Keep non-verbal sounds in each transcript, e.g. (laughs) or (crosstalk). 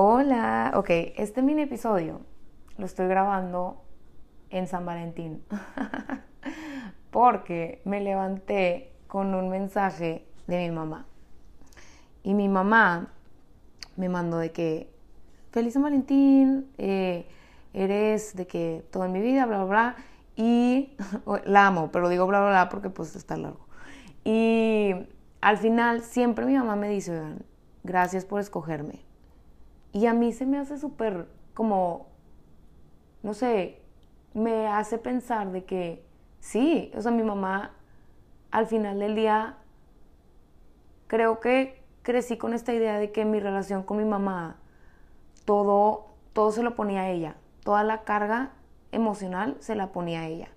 Hola, ok, este mini episodio lo estoy grabando en San Valentín (laughs) porque me levanté con un mensaje de mi mamá y mi mamá me mandó de que feliz San Valentín, eh, eres de que todo en mi vida, bla, bla, bla, y (laughs) la amo, pero digo bla, bla, bla porque pues está largo. Y al final siempre mi mamá me dice, gracias por escogerme. Y a mí se me hace súper como, no sé, me hace pensar de que sí, o sea, mi mamá al final del día creo que crecí con esta idea de que mi relación con mi mamá todo todo se lo ponía a ella, toda la carga emocional se la ponía a ella.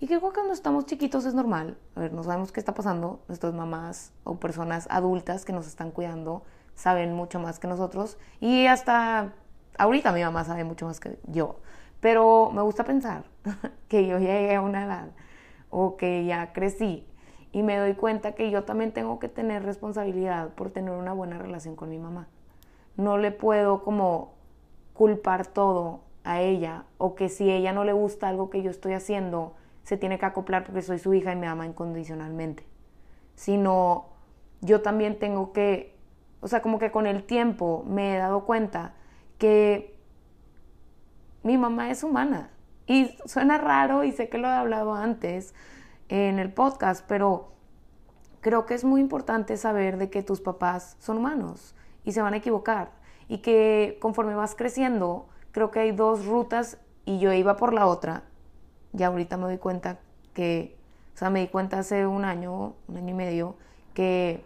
Y creo que cuando estamos chiquitos es normal. A ver, no sabemos qué está pasando. Nuestras mamás o personas adultas que nos están cuidando saben mucho más que nosotros. Y hasta ahorita mi mamá sabe mucho más que yo. Pero me gusta pensar (laughs) que yo llegué a una edad o que ya crecí y me doy cuenta que yo también tengo que tener responsabilidad por tener una buena relación con mi mamá. No le puedo como culpar todo a ella o que si ella no le gusta algo que yo estoy haciendo, se tiene que acoplar porque soy su hija y me ama incondicionalmente. Sino yo también tengo que, o sea, como que con el tiempo me he dado cuenta que mi mamá es humana. Y suena raro y sé que lo he hablado antes en el podcast, pero creo que es muy importante saber de que tus papás son humanos y se van a equivocar y que conforme vas creciendo, creo que hay dos rutas y yo iba por la otra ya ahorita me doy cuenta que, o sea, me di cuenta hace un año, un año y medio, que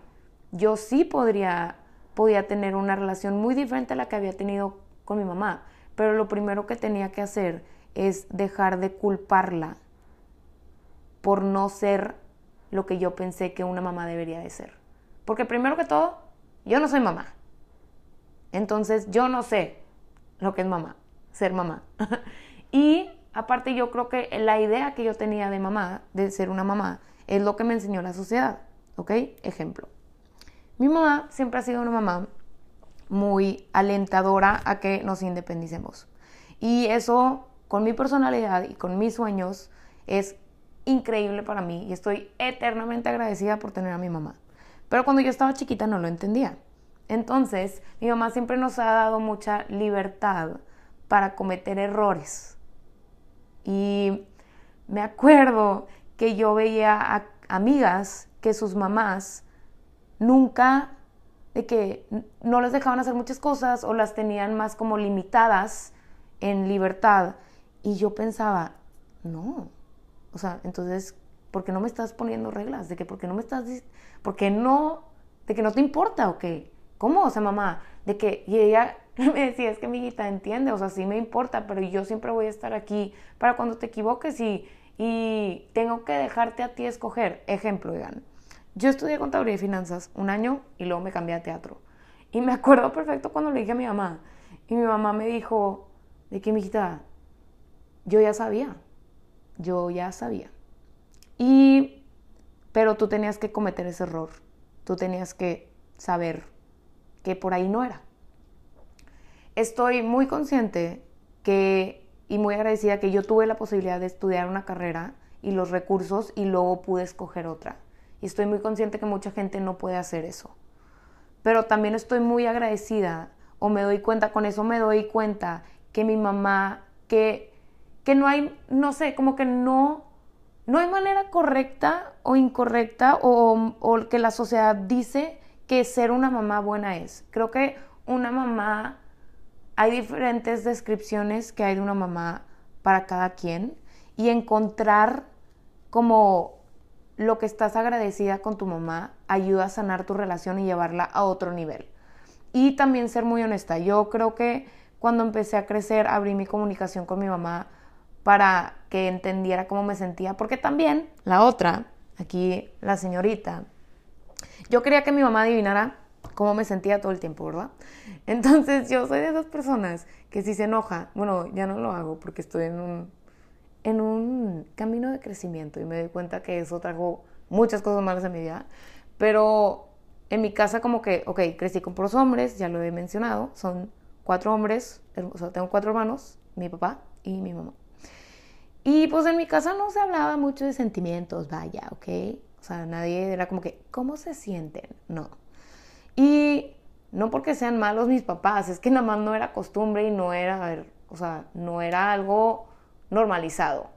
yo sí podría, podía tener una relación muy diferente a la que había tenido con mi mamá. Pero lo primero que tenía que hacer es dejar de culparla por no ser lo que yo pensé que una mamá debería de ser. Porque primero que todo, yo no soy mamá. Entonces yo no sé lo que es mamá, ser mamá. (laughs) y aparte yo creo que la idea que yo tenía de mamá, de ser una mamá, es lo que me enseñó la sociedad, ¿ok? Ejemplo. Mi mamá siempre ha sido una mamá muy alentadora a que nos independicemos. Y eso, con mi personalidad y con mis sueños, es increíble para mí y estoy eternamente agradecida por tener a mi mamá. Pero cuando yo estaba chiquita no lo entendía. Entonces, mi mamá siempre nos ha dado mucha libertad para cometer errores y me acuerdo que yo veía a amigas que sus mamás nunca, de que no les dejaban hacer muchas cosas o las tenían más como limitadas en libertad. Y yo pensaba, no, o sea, entonces, ¿por qué no me estás poniendo reglas? De que, ¿por qué no me estás, por qué no, de que no te importa o qué? ¿Cómo? O sea, mamá, de que, y ella (laughs) me decía, es que mi hijita entiende, o sea, sí me importa, pero yo siempre voy a estar aquí para cuando te equivoques y, y tengo que dejarte a ti escoger. Ejemplo, digan, yo estudié contaduría y finanzas un año y luego me cambié a teatro. Y me acuerdo perfecto cuando le dije a mi mamá, y mi mamá me dijo, de que mi hijita, yo ya sabía, yo ya sabía. Y, pero tú tenías que cometer ese error, tú tenías que saber que por ahí no era estoy muy consciente que y muy agradecida que yo tuve la posibilidad de estudiar una carrera y los recursos y luego pude escoger otra. Y estoy muy consciente que mucha gente no puede hacer eso. Pero también estoy muy agradecida o me doy cuenta, con eso me doy cuenta que mi mamá, que, que no hay, no sé, como que no, no hay manera correcta o incorrecta o, o que la sociedad dice que ser una mamá buena es. Creo que una mamá hay diferentes descripciones que hay de una mamá para cada quien y encontrar como lo que estás agradecida con tu mamá ayuda a sanar tu relación y llevarla a otro nivel. Y también ser muy honesta. Yo creo que cuando empecé a crecer abrí mi comunicación con mi mamá para que entendiera cómo me sentía, porque también la otra, aquí la señorita, yo quería que mi mamá adivinara cómo me sentía todo el tiempo, ¿verdad? (laughs) Entonces yo soy de esas personas que si se enoja, bueno, ya no lo hago porque estoy en un, camino de crecimiento y me doy cuenta que eso trajo muchas cosas malas en mi vida, pero en mi casa como que, ok, crecí con puros hombres, ya lo he mencionado, son cuatro hombres, o sea, tengo cuatro hermanos, mi papá y mi mamá. Y pues en mi casa no se hablaba mucho de sentimientos, vaya, ¿ok? O sea, nadie era como que, ¿cómo se sienten? No. Y no porque sean malos mis papás, es que nada más no era costumbre y no era, o sea, no era algo normalizado.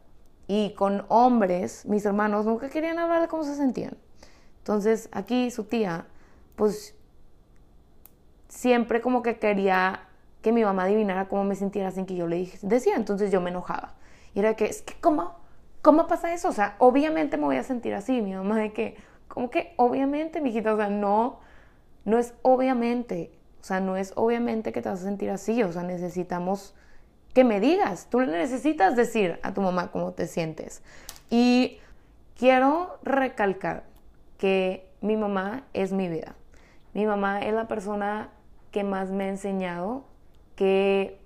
Y con hombres, mis hermanos nunca querían hablar de cómo se sentían. Entonces, aquí su tía, pues siempre como que quería que mi mamá adivinara cómo me sintiera sin que yo le decía. Entonces yo me enojaba. Y era que, es que, ¿cómo? ¿Cómo pasa eso? O sea, obviamente me voy a sentir así. Mi mamá de que, como que, obviamente, mijita, o sea, no, no es obviamente. O sea, no es obviamente que te vas a sentir así. O sea, necesitamos que me digas. Tú necesitas decir a tu mamá cómo te sientes. Y quiero recalcar que mi mamá es mi vida. Mi mamá es la persona que más me ha enseñado que,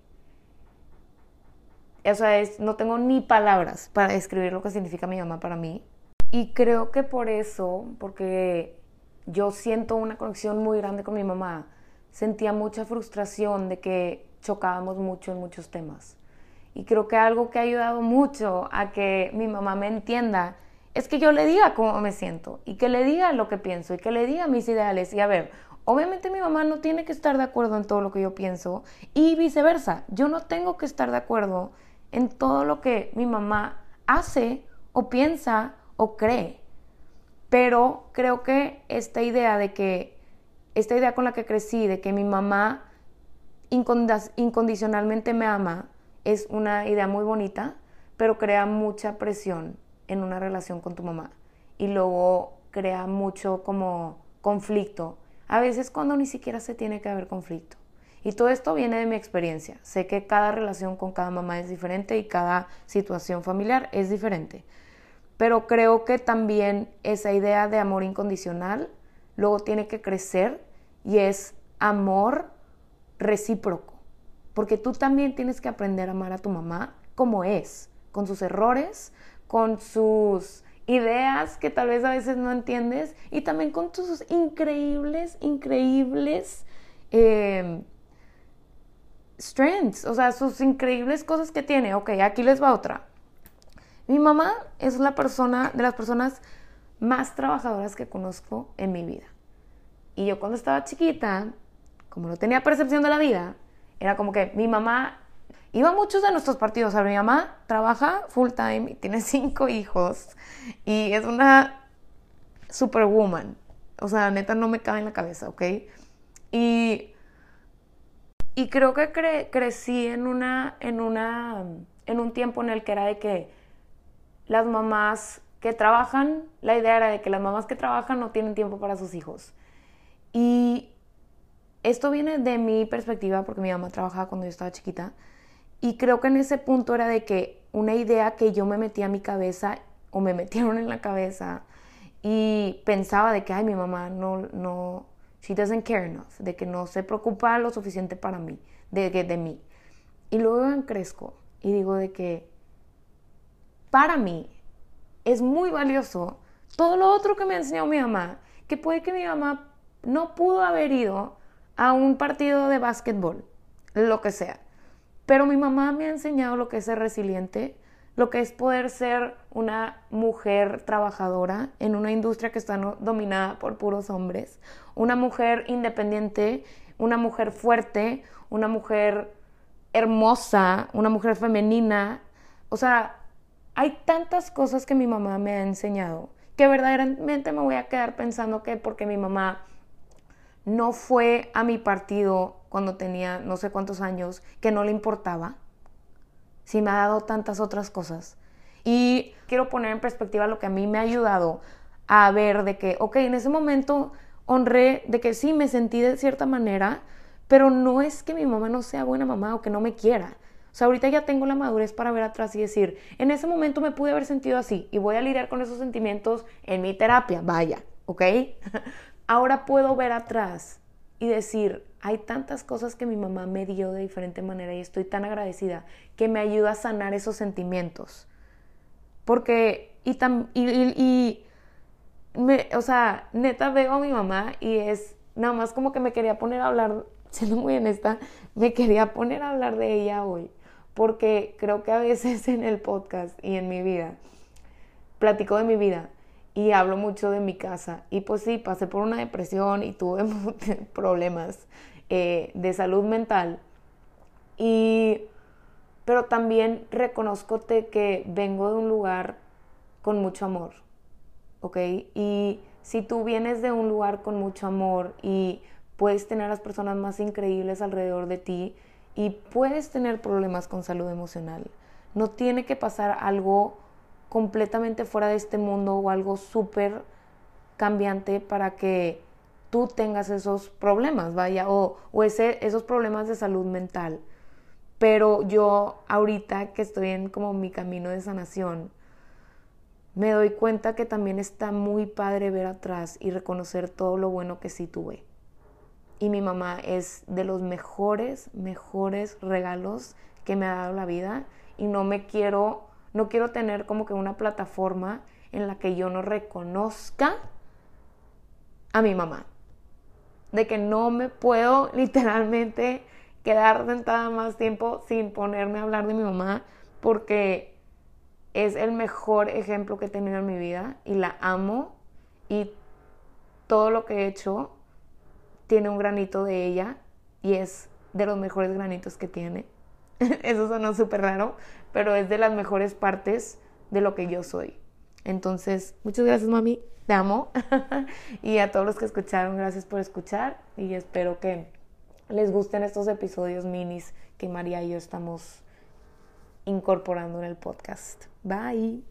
o sea, es, no tengo ni palabras para describir lo que significa mi mamá para mí. Y creo que por eso, porque yo siento una conexión muy grande con mi mamá, sentía mucha frustración de que chocábamos mucho en muchos temas. Y creo que algo que ha ayudado mucho a que mi mamá me entienda es que yo le diga cómo me siento y que le diga lo que pienso y que le diga mis ideales. Y a ver, obviamente mi mamá no tiene que estar de acuerdo en todo lo que yo pienso y viceversa. Yo no tengo que estar de acuerdo en todo lo que mi mamá hace o piensa o cree. Pero creo que esta idea de que, esta idea con la que crecí, de que mi mamá incondicionalmente me ama, es una idea muy bonita, pero crea mucha presión en una relación con tu mamá y luego crea mucho como conflicto, a veces cuando ni siquiera se tiene que haber conflicto. Y todo esto viene de mi experiencia. Sé que cada relación con cada mamá es diferente y cada situación familiar es diferente. Pero creo que también esa idea de amor incondicional luego tiene que crecer y es amor recíproco. Porque tú también tienes que aprender a amar a tu mamá como es, con sus errores, con sus ideas que tal vez a veces no entiendes y también con tus increíbles, increíbles em, strengths, o sea, sus increíbles cosas que tiene. Ok, aquí les va otra. Mi mamá es la persona, de las personas más trabajadoras que conozco en mi vida. Y yo cuando estaba chiquita, como no tenía percepción de la vida, era como que mi mamá Iba a muchos de nuestros partidos. A mi mamá trabaja full time y tiene (laughs) cinco hijos y es una superwoman. O sea, neta no me cabe en la cabeza, ¿ok? Y, y creo que crecí en una, en una, en un tiempo en el que era de que las mamás que trabajan, la idea era de que las mamás que trabajan no tienen tiempo para sus hijos. Y esto viene de mi perspectiva, porque mi mamá trabajaba cuando yo estaba chiquita. Y creo que en ese punto era de que una idea que yo me metía a mi cabeza o me metieron en la cabeza y pensaba de que, ay, mi mamá no, no, she doesn't care enough, de que no se preocupa lo suficiente para mí, de, de, de mí. Y luego crezco y digo de que para mí es muy valioso todo lo otro que me ha enseñado mi mamá, que puede que mi mamá no pudo haber ido a un partido de básquetbol, lo que sea pero mi mamá me ha enseñado lo que es ser resiliente, lo que es poder ser una mujer trabajadora en una industria que está dominada por puros hombres, una mujer independiente, una mujer fuerte, una mujer hermosa, una mujer femenina. O sea, hay tantas cosas que mi mamá me ha enseñado que verdaderamente me voy a quedar pensando que porque mi mamá no fue a mi partido cuando tenía no sé cuántos años, que no le importaba, si me ha dado tantas otras cosas. Y quiero poner en perspectiva lo que a mí me ha ayudado a ver de que, ok, en ese momento honré de que sí, me sentí de cierta manera, pero no es que mi mamá no sea buena mamá o que no me quiera. O sea, ahorita ya tengo la madurez para ver atrás y decir, en ese momento me pude haber sentido así y voy a lidiar con esos sentimientos en mi terapia, vaya, ¿ok? (laughs) Ahora puedo ver atrás y decir, hay tantas cosas que mi mamá me dio de diferente manera y estoy tan agradecida que me ayuda a sanar esos sentimientos. Porque, y, y, me, o sea, neta veo a mi mamá y es nada más como que me quería poner a hablar (laughs) siendo muy honesta, me quería poner a hablar de ella hoy, porque creo que a veces en el podcast y en mi vida, platico de mi vida y hablo mucho de mi casa. Y pues sí, pasé por una depresión y tuve (laughs) problemas eh, de salud mental. Y, pero también reconozco que vengo de un lugar con mucho amor, ¿ok? Y si tú vienes de un lugar con mucho amor y puedes tener las personas más increíbles alrededor de ti y puedes tener problemas con salud emocional, no tiene que pasar algo completamente fuera de este mundo o algo súper cambiante para que tú tengas esos problemas, vaya, o, o esos problemas de salud mental. Pero yo ahorita que estoy en como mi camino de sanación, me doy cuenta que también está muy padre ver atrás y reconocer todo lo bueno que sí tuve. Y mi mamá es de los mejores, mejores regalos que me ha dado la vida y no me quiero no quiero tener como que una plataforma en la que yo no reconozca a mi mamá. De que no me puedo (laughs) literalmente quedar sentada más tiempo sin ponerme a hablar de mi mamá porque es el mejor ejemplo que he tenido en mi vida y la amo y todo lo que he hecho tiene un granito de ella y es de los mejores granitos que tiene. (laughs) Eso sonó súper raro, pero es de las mejores partes de lo que yo soy. Entonces, muchas gracias, mami. Te amo. (laughs) y a todos los que escucharon, gracias por escuchar. Y espero que les gusten estos episodios minis que María y yo estamos incorporando en el podcast. Bye.